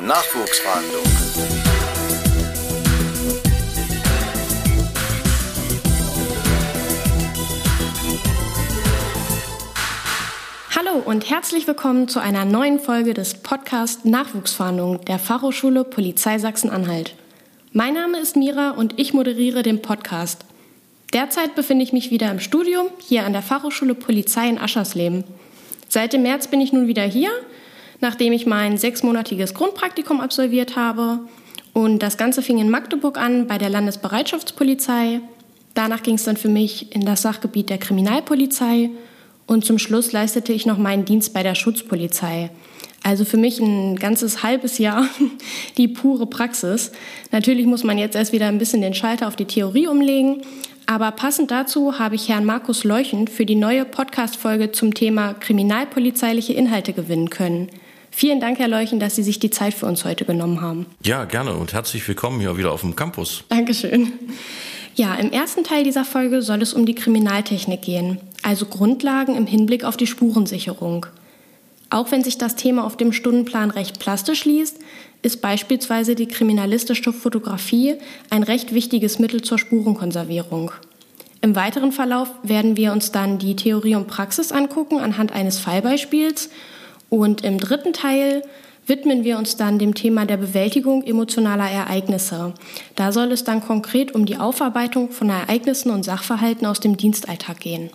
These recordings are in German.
Nachwuchsverhandlung. Hallo und herzlich willkommen zu einer neuen Folge des Podcast Nachwuchsfahndung der Fachhochschule Polizei Sachsen-Anhalt. Mein Name ist Mira und ich moderiere den Podcast. Derzeit befinde ich mich wieder im Studium hier an der Fachhochschule Polizei in Aschersleben. Seit dem März bin ich nun wieder hier, nachdem ich mein sechsmonatiges Grundpraktikum absolviert habe. Und das Ganze fing in Magdeburg an bei der Landesbereitschaftspolizei. Danach ging es dann für mich in das Sachgebiet der Kriminalpolizei und zum Schluss leistete ich noch meinen Dienst bei der Schutzpolizei. Also für mich ein ganzes halbes Jahr die pure Praxis. Natürlich muss man jetzt erst wieder ein bisschen den Schalter auf die Theorie umlegen, aber passend dazu habe ich Herrn Markus Leuchen für die neue Podcast-Folge zum Thema kriminalpolizeiliche Inhalte gewinnen können. Vielen Dank, Herr Leuchen, dass Sie sich die Zeit für uns heute genommen haben. Ja, gerne und herzlich willkommen hier wieder auf dem Campus. Dankeschön. Ja, im ersten Teil dieser Folge soll es um die Kriminaltechnik gehen, also Grundlagen im Hinblick auf die Spurensicherung. Auch wenn sich das Thema auf dem Stundenplan recht plastisch liest, ist beispielsweise die kriminalistische Fotografie ein recht wichtiges Mittel zur Spurenkonservierung. Im weiteren Verlauf werden wir uns dann die Theorie und Praxis angucken anhand eines Fallbeispiels und im dritten Teil widmen wir uns dann dem Thema der Bewältigung emotionaler Ereignisse. Da soll es dann konkret um die Aufarbeitung von Ereignissen und Sachverhalten aus dem Dienstalltag gehen.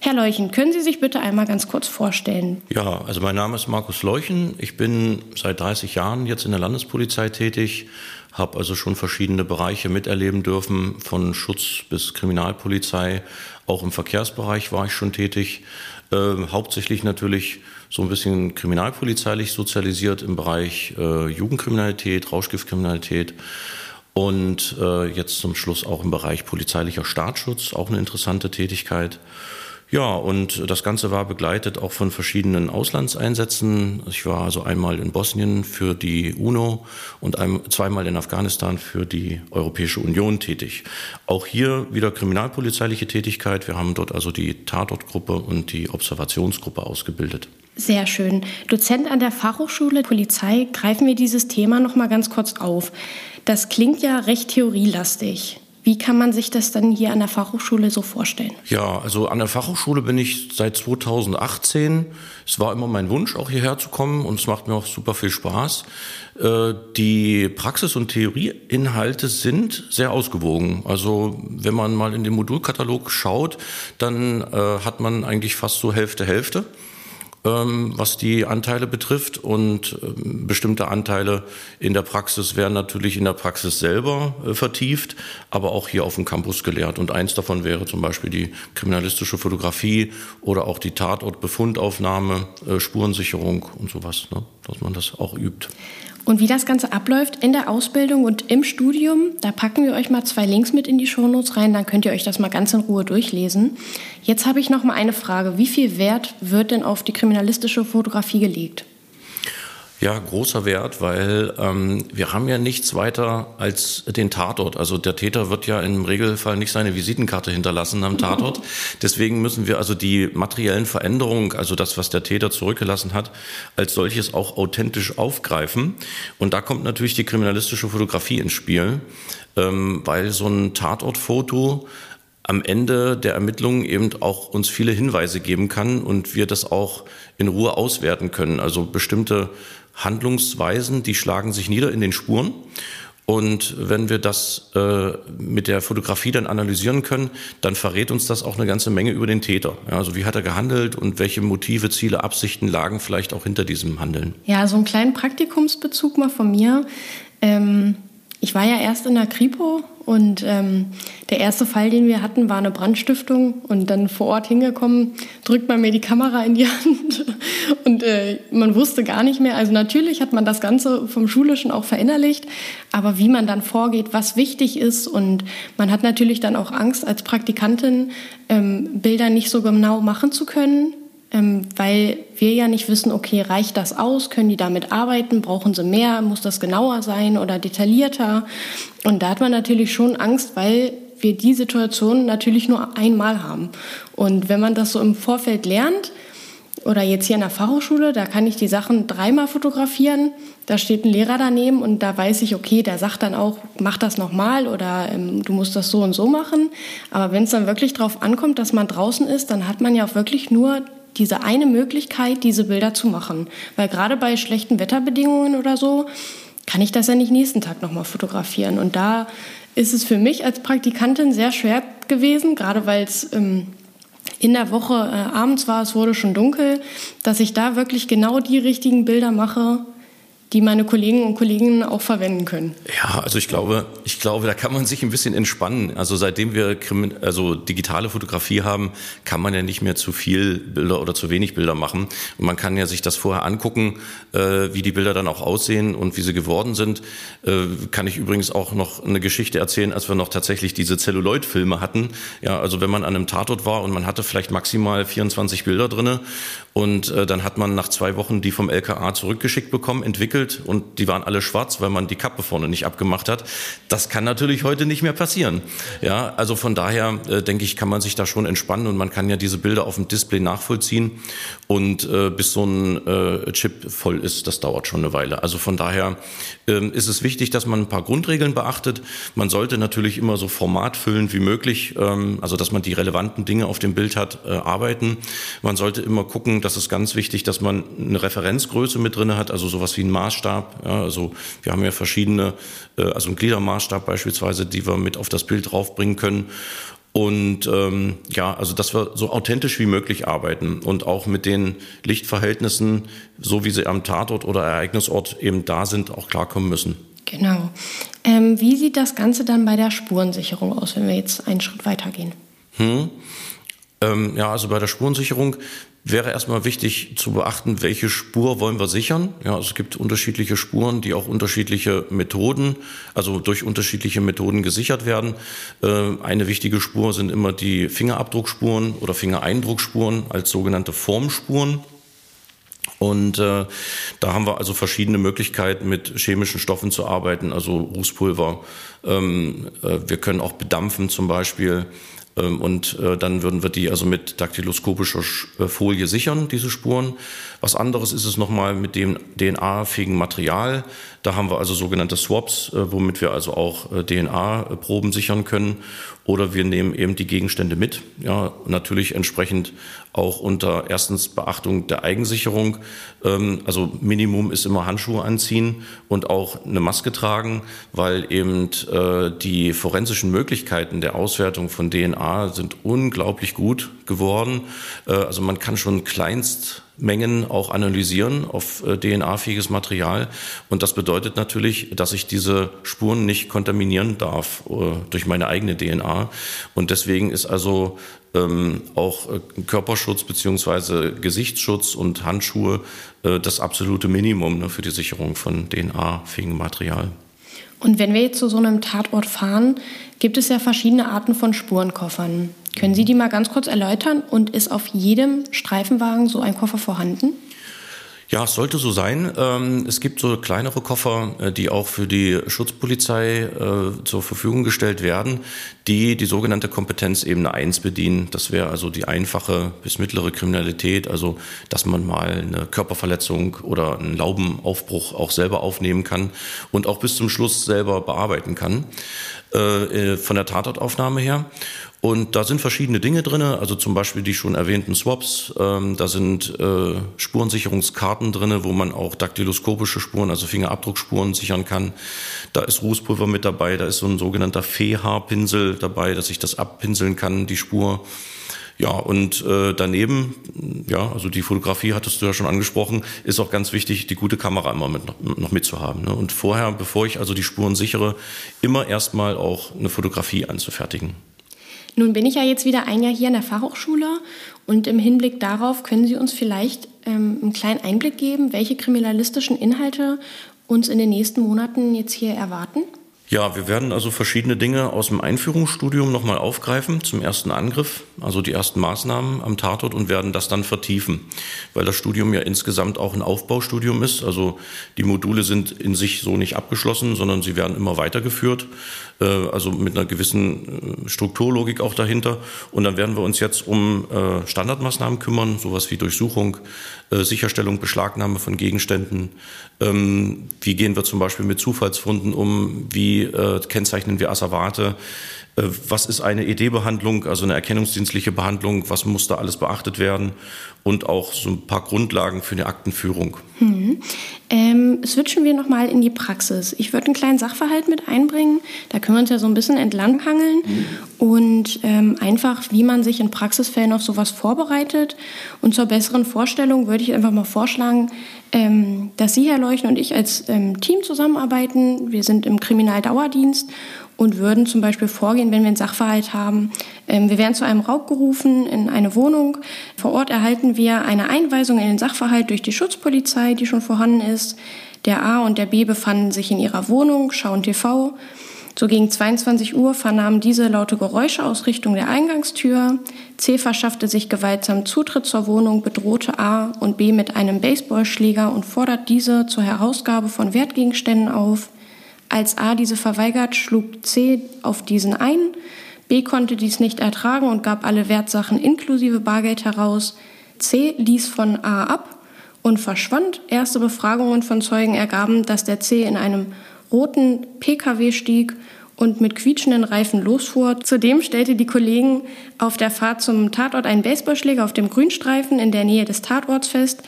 Herr Leuchen, können Sie sich bitte einmal ganz kurz vorstellen? Ja, also mein Name ist Markus Leuchen. Ich bin seit 30 Jahren jetzt in der Landespolizei tätig, habe also schon verschiedene Bereiche miterleben dürfen, von Schutz bis Kriminalpolizei. Auch im Verkehrsbereich war ich schon tätig. Äh, hauptsächlich natürlich so ein bisschen kriminalpolizeilich sozialisiert im Bereich äh, Jugendkriminalität, Rauschgiftkriminalität. Und äh, jetzt zum Schluss auch im Bereich polizeilicher Staatsschutz, auch eine interessante Tätigkeit. Ja, und das Ganze war begleitet auch von verschiedenen Auslandseinsätzen. Ich war also einmal in Bosnien für die UNO und ein, zweimal in Afghanistan für die Europäische Union tätig. Auch hier wieder kriminalpolizeiliche Tätigkeit. Wir haben dort also die Tatortgruppe und die Observationsgruppe ausgebildet. Sehr schön. Dozent an der Fachhochschule Polizei, greifen wir dieses Thema noch mal ganz kurz auf. Das klingt ja recht theorielastig. Wie kann man sich das dann hier an der Fachhochschule so vorstellen? Ja, also an der Fachhochschule bin ich seit 2018. Es war immer mein Wunsch, auch hierher zu kommen und es macht mir auch super viel Spaß. Äh, die Praxis- und Theorieinhalte sind sehr ausgewogen. Also wenn man mal in den Modulkatalog schaut, dann äh, hat man eigentlich fast so Hälfte, Hälfte. Ähm, was die Anteile betrifft. Und ähm, bestimmte Anteile in der Praxis werden natürlich in der Praxis selber äh, vertieft, aber auch hier auf dem Campus gelehrt. Und eins davon wäre zum Beispiel die kriminalistische Fotografie oder auch die Tatortbefundaufnahme, äh, Spurensicherung und sowas, ne? dass man das auch übt. Und wie das Ganze abläuft in der Ausbildung und im Studium, da packen wir euch mal zwei Links mit in die Shownotes rein, dann könnt ihr euch das mal ganz in Ruhe durchlesen. Jetzt habe ich noch mal eine Frage. Wie viel Wert wird denn auf die kriminalistische Fotografie gelegt? Ja, großer Wert, weil ähm, wir haben ja nichts weiter als den Tatort. Also der Täter wird ja im Regelfall nicht seine Visitenkarte hinterlassen am Tatort. Deswegen müssen wir also die materiellen Veränderungen, also das, was der Täter zurückgelassen hat, als solches auch authentisch aufgreifen. Und da kommt natürlich die kriminalistische Fotografie ins Spiel, ähm, weil so ein Tatortfoto am Ende der Ermittlungen eben auch uns viele Hinweise geben kann und wir das auch in Ruhe auswerten können. Also bestimmte Handlungsweisen, die schlagen sich nieder in den Spuren. Und wenn wir das äh, mit der Fotografie dann analysieren können, dann verrät uns das auch eine ganze Menge über den Täter. Ja, also wie hat er gehandelt und welche Motive, Ziele, Absichten lagen vielleicht auch hinter diesem Handeln. Ja, so einen kleinen Praktikumsbezug mal von mir. Ähm, ich war ja erst in der Kripo und ähm, der erste Fall, den wir hatten, war eine Brandstiftung. Und dann vor Ort hingekommen, drückt man mir die Kamera in die Hand. Und äh, man wusste gar nicht mehr. Also natürlich hat man das Ganze vom Schulischen auch verinnerlicht. Aber wie man dann vorgeht, was wichtig ist. Und man hat natürlich dann auch Angst, als Praktikantin ähm, Bilder nicht so genau machen zu können weil wir ja nicht wissen, okay, reicht das aus? Können die damit arbeiten? Brauchen sie mehr? Muss das genauer sein oder detaillierter? Und da hat man natürlich schon Angst, weil wir die Situation natürlich nur einmal haben. Und wenn man das so im Vorfeld lernt, Oder jetzt hier in der Fachhochschule, da kann ich die Sachen dreimal fotografieren. Da steht ein Lehrer daneben und da weiß ich, okay, der sagt dann auch, mach das nochmal oder ähm, du musst das so und so machen. Aber wenn es dann wirklich darauf ankommt, dass man draußen ist, dann hat man ja auch wirklich nur diese eine Möglichkeit, diese Bilder zu machen. Weil gerade bei schlechten Wetterbedingungen oder so, kann ich das ja nicht nächsten Tag nochmal fotografieren. Und da ist es für mich als Praktikantin sehr schwer gewesen, gerade weil es ähm, in der Woche äh, abends war, es wurde schon dunkel, dass ich da wirklich genau die richtigen Bilder mache, die meine Kollegen und Kolleginnen auch verwenden können. Ja, also ich glaube, ich glaube, da kann man sich ein bisschen entspannen. Also seitdem wir also digitale Fotografie haben, kann man ja nicht mehr zu viel Bilder oder zu wenig Bilder machen. Und man kann ja sich das vorher angucken, äh, wie die Bilder dann auch aussehen und wie sie geworden sind. Äh, kann ich übrigens auch noch eine Geschichte erzählen, als wir noch tatsächlich diese Celluloid-Filme hatten. Ja, also wenn man an einem Tatort war und man hatte vielleicht maximal 24 Bilder drinne und äh, dann hat man nach zwei Wochen die vom LKA zurückgeschickt bekommen, entwickelt und die waren alle schwarz, weil man die Kappe vorne nicht abgemacht hat. Das kann natürlich heute nicht mehr passieren. Ja, also von daher äh, denke ich, kann man sich da schon entspannen und man kann ja diese Bilder auf dem Display nachvollziehen und äh, bis so ein äh, Chip voll ist, das dauert schon eine Weile. Also von daher ähm, ist es wichtig, dass man ein paar Grundregeln beachtet. Man sollte natürlich immer so formatfüllend wie möglich, ähm, also dass man die relevanten Dinge auf dem Bild hat, äh, arbeiten. Man sollte immer gucken, das ist ganz wichtig, dass man eine Referenzgröße mit drin hat, also sowas wie ein Maßstab. Ja, also wir haben ja verschiedene, äh, also ein Gliedermaßstab beispielsweise, die wir mit auf das Bild draufbringen können. Und ähm, ja, also dass wir so authentisch wie möglich arbeiten und auch mit den Lichtverhältnissen, so wie sie am Tatort oder Ereignisort eben da sind, auch klarkommen müssen. Genau. Ähm, wie sieht das Ganze dann bei der Spurensicherung aus, wenn wir jetzt einen Schritt weitergehen? Hm. Ähm, ja, also bei der Spurensicherung wäre erstmal wichtig zu beachten, welche Spur wollen wir sichern. Ja, es gibt unterschiedliche Spuren, die auch unterschiedliche Methoden, also durch unterschiedliche Methoden gesichert werden. Äh, eine wichtige Spur sind immer die Fingerabdruckspuren oder Fingereindruckspuren als sogenannte Formspuren. Und äh, da haben wir also verschiedene Möglichkeiten, mit chemischen Stoffen zu arbeiten, also Rußpulver. Ähm, äh, wir können auch bedampfen zum Beispiel. Ähm, und äh, dann würden wir die also mit daktyloskopischer äh, Folie sichern, diese Spuren. Was anderes ist es nochmal mit dem DNA-fähigen Material. Da haben wir also sogenannte Swaps, äh, womit wir also auch DNA-Proben sichern können. Oder wir nehmen eben die Gegenstände mit. Ja, natürlich entsprechend auch unter erstens Beachtung der Eigensicherung. Ähm, also Minimum ist immer Handschuhe anziehen und auch eine Maske tragen, weil eben die forensischen Möglichkeiten der Auswertung von DNA sind unglaublich gut geworden. Äh, also man kann schon Kleinstmengen auch analysieren auf äh, DNA-fähiges Material. Und das bedeutet natürlich, dass ich diese Spuren nicht kontaminieren darf äh, durch meine eigene DNA. Und deswegen ist also ähm, auch Körperschutz beziehungsweise Gesichtsschutz und Handschuhe das absolute Minimum ne, für die Sicherung von DNA-fähigem Material. Und wenn wir jetzt zu so einem Tatort fahren, gibt es ja verschiedene Arten von Spurenkoffern. Können Sie die mal ganz kurz erläutern? Und ist auf jedem Streifenwagen so ein Koffer vorhanden? Ja, es sollte so sein. Ähm, es gibt so kleinere Koffer, äh, die auch für die Schutzpolizei äh, zur Verfügung gestellt werden, die die sogenannte Kompetenzebene 1 bedienen. Das wäre also die einfache bis mittlere Kriminalität, also dass man mal eine Körperverletzung oder einen Laubenaufbruch auch selber aufnehmen kann und auch bis zum Schluss selber bearbeiten kann äh, von der Tatortaufnahme her. Und da sind verschiedene Dinge drin, also zum Beispiel die schon erwähnten Swaps, ähm, da sind äh, Spurensicherungskarten drin, wo man auch daktyloskopische Spuren, also Fingerabdruckspuren sichern kann. Da ist Rußpulver mit dabei, da ist so ein sogenannter Fehhaarpinsel dabei, dass ich das abpinseln kann, die Spur. Ja, und äh, daneben, ja, also die Fotografie hattest du ja schon angesprochen, ist auch ganz wichtig, die gute Kamera immer mit, noch mitzuhaben. Ne? Und vorher, bevor ich also die Spuren sichere, immer erstmal auch eine Fotografie anzufertigen. Nun bin ich ja jetzt wieder ein Jahr hier an der Fachhochschule und im Hinblick darauf können Sie uns vielleicht ähm, einen kleinen Einblick geben, welche kriminalistischen Inhalte uns in den nächsten Monaten jetzt hier erwarten? Ja, wir werden also verschiedene Dinge aus dem Einführungsstudium nochmal aufgreifen zum ersten Angriff, also die ersten Maßnahmen am Tatort und werden das dann vertiefen, weil das Studium ja insgesamt auch ein Aufbaustudium ist. Also die Module sind in sich so nicht abgeschlossen, sondern sie werden immer weitergeführt, äh, also mit einer gewissen äh, Strukturlogik auch dahinter. Und dann werden wir uns jetzt um äh, Standardmaßnahmen kümmern, sowas wie Durchsuchung, Sicherstellung, Beschlagnahme von Gegenständen. Ähm, wie gehen wir zum Beispiel mit Zufallsfunden um? Wie äh, kennzeichnen wir Asservate? Äh, was ist eine ED-Behandlung, also eine erkennungsdienstliche Behandlung? Was muss da alles beachtet werden? Und auch so ein paar Grundlagen für eine Aktenführung. Hm. Ähm, switchen wir nochmal in die Praxis. Ich würde einen kleinen Sachverhalt mit einbringen. Da können wir uns ja so ein bisschen entlanghangeln. Mhm. Und ähm, einfach, wie man sich in Praxisfällen auf sowas vorbereitet. Und zur besseren Vorstellung würde ich einfach mal vorschlagen, ähm, dass Sie, Herr Leuchten, und ich als ähm, Team zusammenarbeiten. Wir sind im Kriminaldauerdienst und würden zum Beispiel vorgehen, wenn wir einen Sachverhalt haben. Ähm, wir werden zu einem Raub gerufen in eine Wohnung. Vor Ort erhalten wir eine Einweisung in den Sachverhalt durch die Schutzpolizei, die schon vorhanden ist. Der A und der B befanden sich in ihrer Wohnung, schauen TV. So gegen 22 Uhr vernahmen diese laute Geräusche aus Richtung der Eingangstür. C verschaffte sich gewaltsam Zutritt zur Wohnung, bedrohte A und B mit einem Baseballschläger und fordert diese zur Herausgabe von Wertgegenständen auf. Als A diese verweigert, schlug C auf diesen ein. B konnte dies nicht ertragen und gab alle Wertsachen inklusive Bargeld heraus. C ließ von A ab und verschwand. Erste Befragungen von Zeugen ergaben, dass der C in einem roten Pkw stieg und mit quietschenden Reifen losfuhr. Zudem stellte die Kollegen auf der Fahrt zum Tatort einen Baseballschläger auf dem Grünstreifen in der Nähe des Tatorts fest.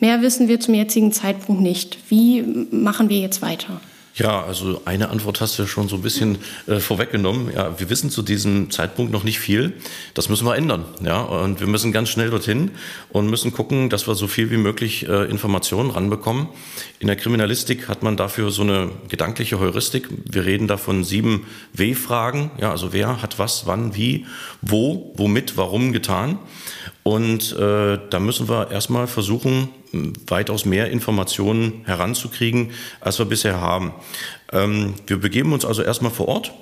Mehr wissen wir zum jetzigen Zeitpunkt nicht. Wie machen wir jetzt weiter? Ja, also eine Antwort hast du ja schon so ein bisschen äh, vorweggenommen. Ja, wir wissen zu diesem Zeitpunkt noch nicht viel. Das müssen wir ändern. Ja, und wir müssen ganz schnell dorthin und müssen gucken, dass wir so viel wie möglich äh, Informationen ranbekommen. In der Kriminalistik hat man dafür so eine gedankliche Heuristik. Wir reden da von sieben W-Fragen. Ja, also wer hat was, wann, wie, wo, womit, warum getan. Und äh, da müssen wir erstmal versuchen, weitaus mehr Informationen heranzukriegen, als wir bisher haben. Ähm, wir begeben uns also erstmal vor Ort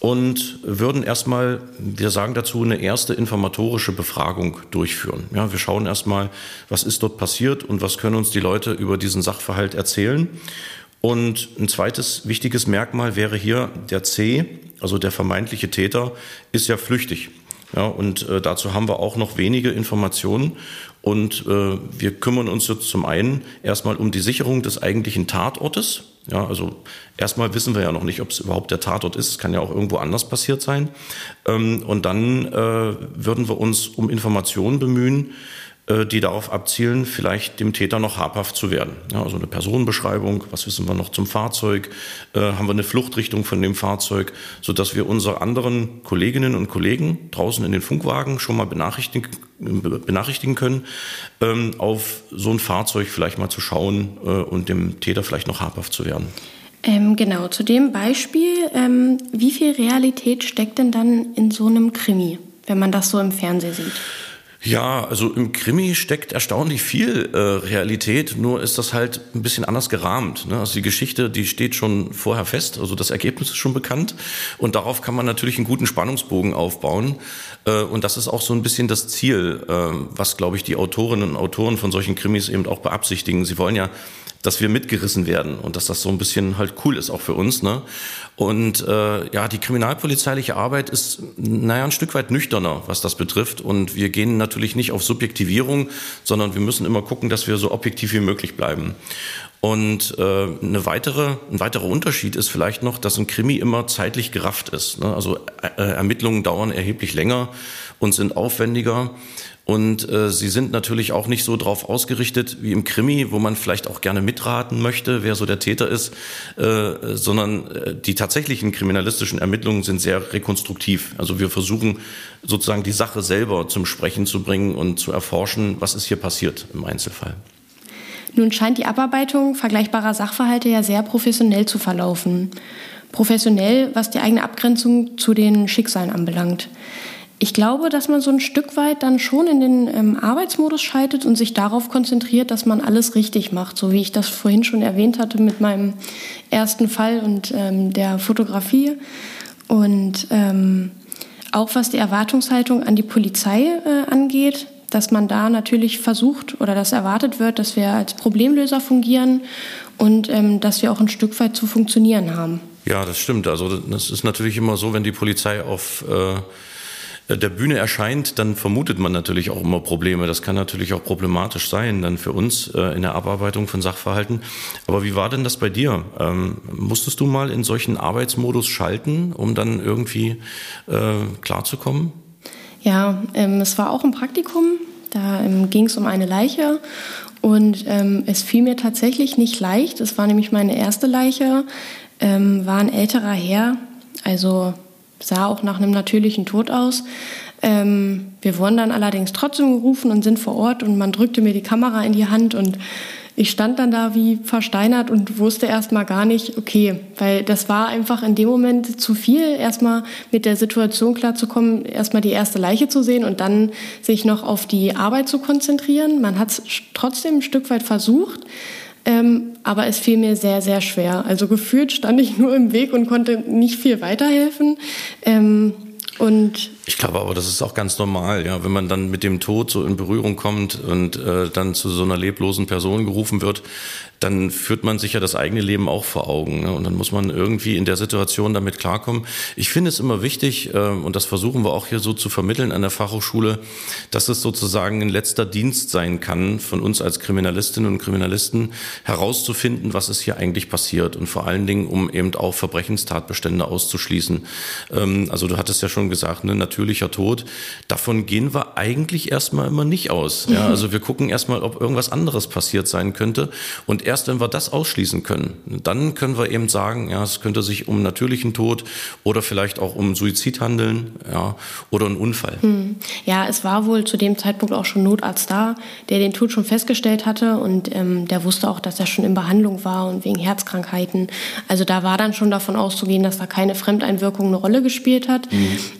und würden erstmal, wir sagen dazu, eine erste informatorische Befragung durchführen. Ja, wir schauen erstmal, was ist dort passiert und was können uns die Leute über diesen Sachverhalt erzählen. Und ein zweites wichtiges Merkmal wäre hier, der C, also der vermeintliche Täter, ist ja flüchtig. Ja, und äh, dazu haben wir auch noch wenige Informationen. Und äh, wir kümmern uns jetzt zum einen erstmal um die Sicherung des eigentlichen Tatortes. Ja, also erstmal wissen wir ja noch nicht, ob es überhaupt der Tatort ist. Es kann ja auch irgendwo anders passiert sein. Ähm, und dann äh, würden wir uns um Informationen bemühen, die darauf abzielen, vielleicht dem Täter noch habhaft zu werden. Ja, also eine Personenbeschreibung, was wissen wir noch zum Fahrzeug, äh, haben wir eine Fluchtrichtung von dem Fahrzeug, sodass wir unsere anderen Kolleginnen und Kollegen draußen in den Funkwagen schon mal benachrichtigen, benachrichtigen können, ähm, auf so ein Fahrzeug vielleicht mal zu schauen äh, und dem Täter vielleicht noch habhaft zu werden. Ähm, genau, zu dem Beispiel, ähm, wie viel Realität steckt denn dann in so einem Krimi, wenn man das so im Fernsehen sieht? Ja, also im Krimi steckt erstaunlich viel äh, Realität, nur ist das halt ein bisschen anders gerahmt. Ne? Also die Geschichte, die steht schon vorher fest, also das Ergebnis ist schon bekannt und darauf kann man natürlich einen guten Spannungsbogen aufbauen. Äh, und das ist auch so ein bisschen das Ziel, äh, was, glaube ich, die Autorinnen und Autoren von solchen Krimis eben auch beabsichtigen. Sie wollen ja dass wir mitgerissen werden und dass das so ein bisschen halt cool ist auch für uns. Ne? Und äh, ja, die kriminalpolizeiliche Arbeit ist, naja, ein Stück weit nüchterner, was das betrifft. Und wir gehen natürlich nicht auf Subjektivierung, sondern wir müssen immer gucken, dass wir so objektiv wie möglich bleiben. Und äh, eine weitere, ein weiterer Unterschied ist vielleicht noch, dass ein Krimi immer zeitlich gerafft ist. Ne? Also äh, Ermittlungen dauern erheblich länger und sind aufwendiger. Und äh, sie sind natürlich auch nicht so drauf ausgerichtet wie im Krimi, wo man vielleicht auch gerne mitraten möchte, wer so der Täter ist, äh, sondern äh, die tatsächlichen kriminalistischen Ermittlungen sind sehr rekonstruktiv. Also wir versuchen sozusagen die Sache selber zum Sprechen zu bringen und zu erforschen, was ist hier passiert im Einzelfall. Nun scheint die Abarbeitung vergleichbarer Sachverhalte ja sehr professionell zu verlaufen. Professionell, was die eigene Abgrenzung zu den Schicksalen anbelangt. Ich glaube, dass man so ein Stück weit dann schon in den ähm, Arbeitsmodus schaltet und sich darauf konzentriert, dass man alles richtig macht, so wie ich das vorhin schon erwähnt hatte mit meinem ersten Fall und ähm, der Fotografie. Und ähm, auch was die Erwartungshaltung an die Polizei äh, angeht, dass man da natürlich versucht oder dass erwartet wird, dass wir als Problemlöser fungieren und ähm, dass wir auch ein Stück weit zu funktionieren haben. Ja, das stimmt. Also das ist natürlich immer so, wenn die Polizei auf äh der Bühne erscheint, dann vermutet man natürlich auch immer Probleme. Das kann natürlich auch problematisch sein, dann für uns äh, in der Abarbeitung von Sachverhalten. Aber wie war denn das bei dir? Ähm, musstest du mal in solchen Arbeitsmodus schalten, um dann irgendwie äh, klarzukommen? Ja, ähm, es war auch ein Praktikum. Da ähm, ging es um eine Leiche und ähm, es fiel mir tatsächlich nicht leicht. Es war nämlich meine erste Leiche, ähm, war ein älterer Herr, also sah auch nach einem natürlichen Tod aus. Ähm, wir wurden dann allerdings trotzdem gerufen und sind vor Ort und man drückte mir die Kamera in die Hand und ich stand dann da wie versteinert und wusste erstmal gar nicht, okay, weil das war einfach in dem Moment zu viel, erstmal mit der Situation klarzukommen, erstmal die erste Leiche zu sehen und dann sich noch auf die Arbeit zu konzentrieren. Man hat es trotzdem ein Stück weit versucht. Ähm, aber es fiel mir sehr, sehr schwer. Also gefühlt stand ich nur im Weg und konnte nicht viel weiterhelfen. Ähm, und ich glaube aber, das ist auch ganz normal, ja, wenn man dann mit dem Tod so in Berührung kommt und äh, dann zu so einer leblosen Person gerufen wird, dann führt man sich ja das eigene Leben auch vor Augen. Ne? Und dann muss man irgendwie in der Situation damit klarkommen. Ich finde es immer wichtig, äh, und das versuchen wir auch hier so zu vermitteln an der Fachhochschule, dass es sozusagen ein letzter Dienst sein kann von uns als Kriminalistinnen und Kriminalisten herauszufinden, was ist hier eigentlich passiert und vor allen Dingen, um eben auch Verbrechenstatbestände auszuschließen. Ähm, also du hattest ja schon gesagt, ne, natürlicher Tod, davon gehen wir eigentlich erstmal immer nicht aus. Ja? Mhm. Also wir gucken erstmal, ob irgendwas anderes passiert sein könnte und erst wenn wir das ausschließen können, dann können wir eben sagen, ja, es könnte sich um natürlichen Tod oder vielleicht auch um Suizid handeln, ja, oder einen Unfall. Hm. Ja, es war wohl zu dem Zeitpunkt auch schon Notarzt da, der den Tod schon festgestellt hatte und ähm, der wusste auch, dass er schon in Behandlung war und wegen Herzkrankheiten. Also da war dann schon davon auszugehen, dass da keine Fremdeinwirkung eine Rolle gespielt hat.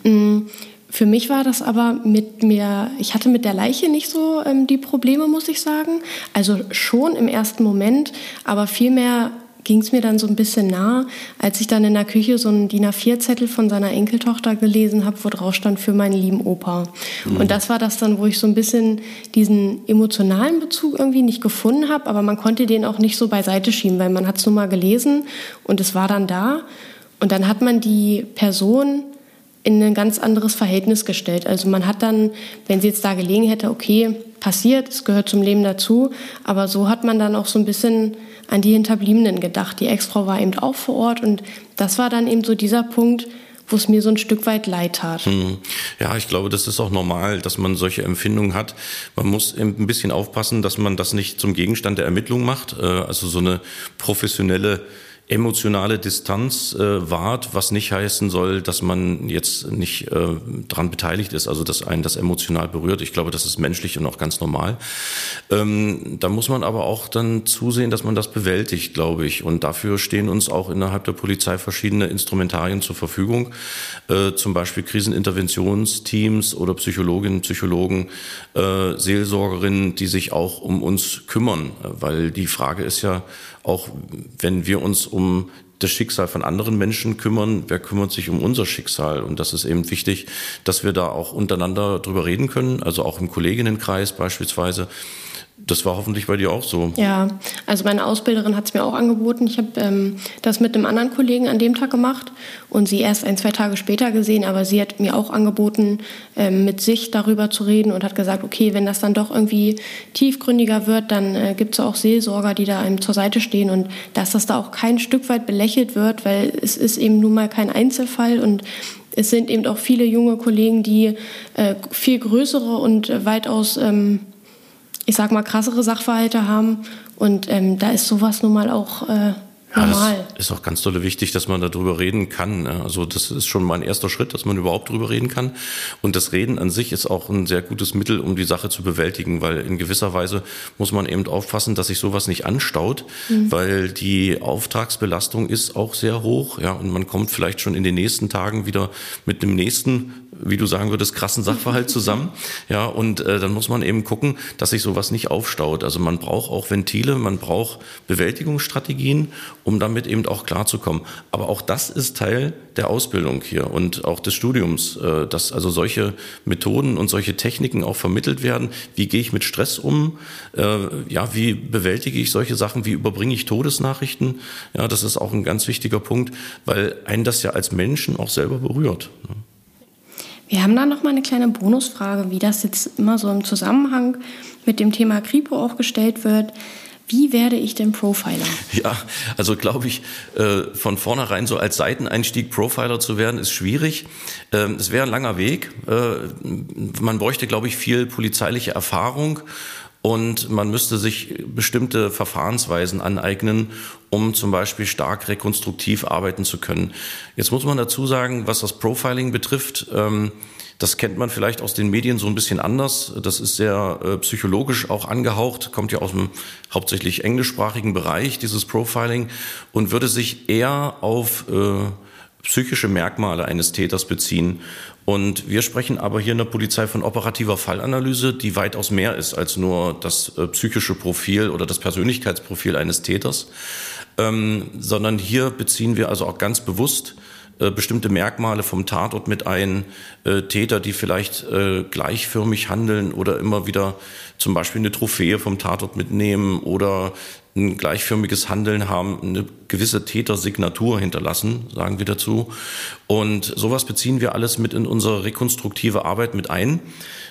Mhm. Für mich war das aber mit mir, ich hatte mit der Leiche nicht so ähm, die Probleme, muss ich sagen. Also schon im ersten Moment, aber vielmehr ging es mir dann so ein bisschen nah, als ich dann in der Küche so einen DIN A4-Zettel von seiner Enkeltochter gelesen habe, wo drauf stand für meinen lieben Opa. Mhm. Und das war das dann, wo ich so ein bisschen diesen emotionalen Bezug irgendwie nicht gefunden habe, aber man konnte den auch nicht so beiseite schieben, weil man hat es nur mal gelesen und es war dann da. Und dann hat man die Person in ein ganz anderes Verhältnis gestellt. Also man hat dann, wenn sie jetzt da gelegen hätte, okay, passiert, es gehört zum Leben dazu, aber so hat man dann auch so ein bisschen an die Hinterbliebenen gedacht. Die Ex-Frau war eben auch vor Ort und das war dann eben so dieser Punkt, wo es mir so ein Stück weit leid tat. Hm. Ja, ich glaube, das ist auch normal, dass man solche Empfindungen hat. Man muss ein bisschen aufpassen, dass man das nicht zum Gegenstand der Ermittlung macht. Äh, also so eine professionelle emotionale Distanz äh, wahrt, was nicht heißen soll, dass man jetzt nicht äh, dran beteiligt ist, also dass einen das emotional berührt. Ich glaube, das ist menschlich und auch ganz normal. Ähm, da muss man aber auch dann zusehen, dass man das bewältigt, glaube ich. Und dafür stehen uns auch innerhalb der Polizei verschiedene Instrumentarien zur Verfügung, äh, zum Beispiel Kriseninterventionsteams oder Psychologinnen, Psychologen, äh, Seelsorgerinnen, die sich auch um uns kümmern, weil die Frage ist ja, auch wenn wir uns um das Schicksal von anderen Menschen kümmern, wer kümmert sich um unser Schicksal? Und das ist eben wichtig, dass wir da auch untereinander drüber reden können, also auch im Kolleginnenkreis beispielsweise, das war hoffentlich bei dir auch so. Ja, also meine Ausbilderin hat es mir auch angeboten. Ich habe ähm, das mit einem anderen Kollegen an dem Tag gemacht und sie erst ein, zwei Tage später gesehen, aber sie hat mir auch angeboten, ähm, mit sich darüber zu reden und hat gesagt, okay, wenn das dann doch irgendwie tiefgründiger wird, dann äh, gibt es auch Seelsorger, die da einem zur Seite stehen und dass das da auch kein Stück weit belächelt wird, weil es ist eben nun mal kein Einzelfall und es sind eben auch viele junge Kollegen, die äh, viel größere und äh, weitaus ähm, ich sag mal, krassere Sachverhalte haben. Und ähm, da ist sowas nun mal auch äh, normal. Ja, das ist auch ganz dolle wichtig, dass man darüber reden kann. Ne? Also das ist schon mal ein erster Schritt, dass man überhaupt darüber reden kann. Und das Reden an sich ist auch ein sehr gutes Mittel, um die Sache zu bewältigen, weil in gewisser Weise muss man eben aufpassen, dass sich sowas nicht anstaut, mhm. weil die Auftragsbelastung ist auch sehr hoch. Ja, und man kommt vielleicht schon in den nächsten Tagen wieder mit dem nächsten wie du sagen würdest, krassen Sachverhalt zusammen. Ja, und äh, dann muss man eben gucken, dass sich sowas nicht aufstaut. Also man braucht auch Ventile, man braucht Bewältigungsstrategien, um damit eben auch klarzukommen. Aber auch das ist Teil der Ausbildung hier und auch des Studiums, äh, dass also solche Methoden und solche Techniken auch vermittelt werden. Wie gehe ich mit Stress um? Äh, ja, wie bewältige ich solche Sachen? Wie überbringe ich Todesnachrichten? Ja, das ist auch ein ganz wichtiger Punkt, weil einen das ja als Menschen auch selber berührt. Ne? Wir haben da noch mal eine kleine Bonusfrage, wie das jetzt immer so im Zusammenhang mit dem Thema Kripo auch gestellt wird. Wie werde ich denn Profiler? Ja, also glaube ich, äh, von vornherein so als Seiteneinstieg Profiler zu werden, ist schwierig. Ähm, es wäre ein langer Weg. Äh, man bräuchte, glaube ich, viel polizeiliche Erfahrung und man müsste sich bestimmte Verfahrensweisen aneignen, um zum Beispiel stark rekonstruktiv arbeiten zu können. Jetzt muss man dazu sagen, was das Profiling betrifft, ähm, das kennt man vielleicht aus den Medien so ein bisschen anders. Das ist sehr äh, psychologisch auch angehaucht, kommt ja aus dem hauptsächlich englischsprachigen Bereich, dieses Profiling, und würde sich eher auf äh, psychische Merkmale eines Täters beziehen. Und wir sprechen aber hier in der Polizei von operativer Fallanalyse, die weitaus mehr ist als nur das äh, psychische Profil oder das Persönlichkeitsprofil eines Täters, ähm, sondern hier beziehen wir also auch ganz bewusst äh, bestimmte Merkmale vom Tatort mit ein, äh, Täter, die vielleicht äh, gleichförmig handeln oder immer wieder zum Beispiel eine Trophäe vom Tatort mitnehmen oder ein gleichförmiges Handeln haben, eine gewisse Tätersignatur hinterlassen, sagen wir dazu. Und sowas beziehen wir alles mit in unsere rekonstruktive Arbeit mit ein.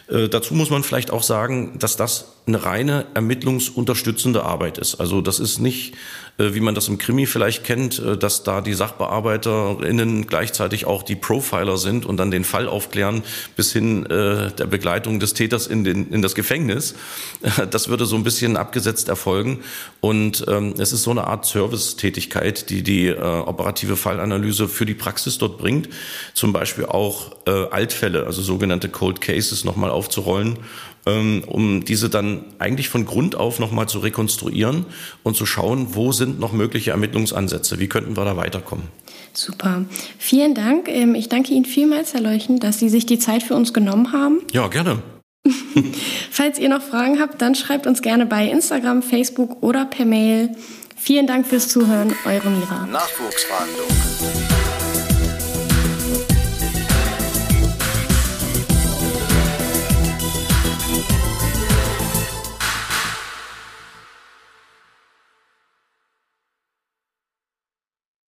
Äh, dazu muss man vielleicht auch sagen, dass das eine reine ermittlungsunterstützende Arbeit ist. Also das ist nicht, äh, wie man das im Krimi vielleicht kennt, äh, dass da die SachbearbeiterInnen gleichzeitig auch die Profiler sind und dann den Fall aufklären bis hin äh, der Begleitung des Täters in, den, in das Gefängnis. Das würde so ein bisschen abgesetzt erfolgen. Und ähm, es ist so eine Art Servicetätigkeit, die die äh, operative Fallanalyse für die Praxis dort bringt. Zum Beispiel auch äh, Altfälle, also sogenannte Cold Cases, nochmal aufzurollen ähm, um diese dann eigentlich von Grund auf nochmal zu rekonstruieren und zu schauen, wo sind noch mögliche Ermittlungsansätze, wie könnten wir da weiterkommen. Super. Vielen Dank. Ähm, ich danke Ihnen vielmals, Herr Leuchten, dass Sie sich die Zeit für uns genommen haben. Ja, gerne. Falls ihr noch Fragen habt, dann schreibt uns gerne bei Instagram, Facebook oder per Mail. Vielen Dank fürs Zuhören, eure Mira. Nachwuchsverhandlung.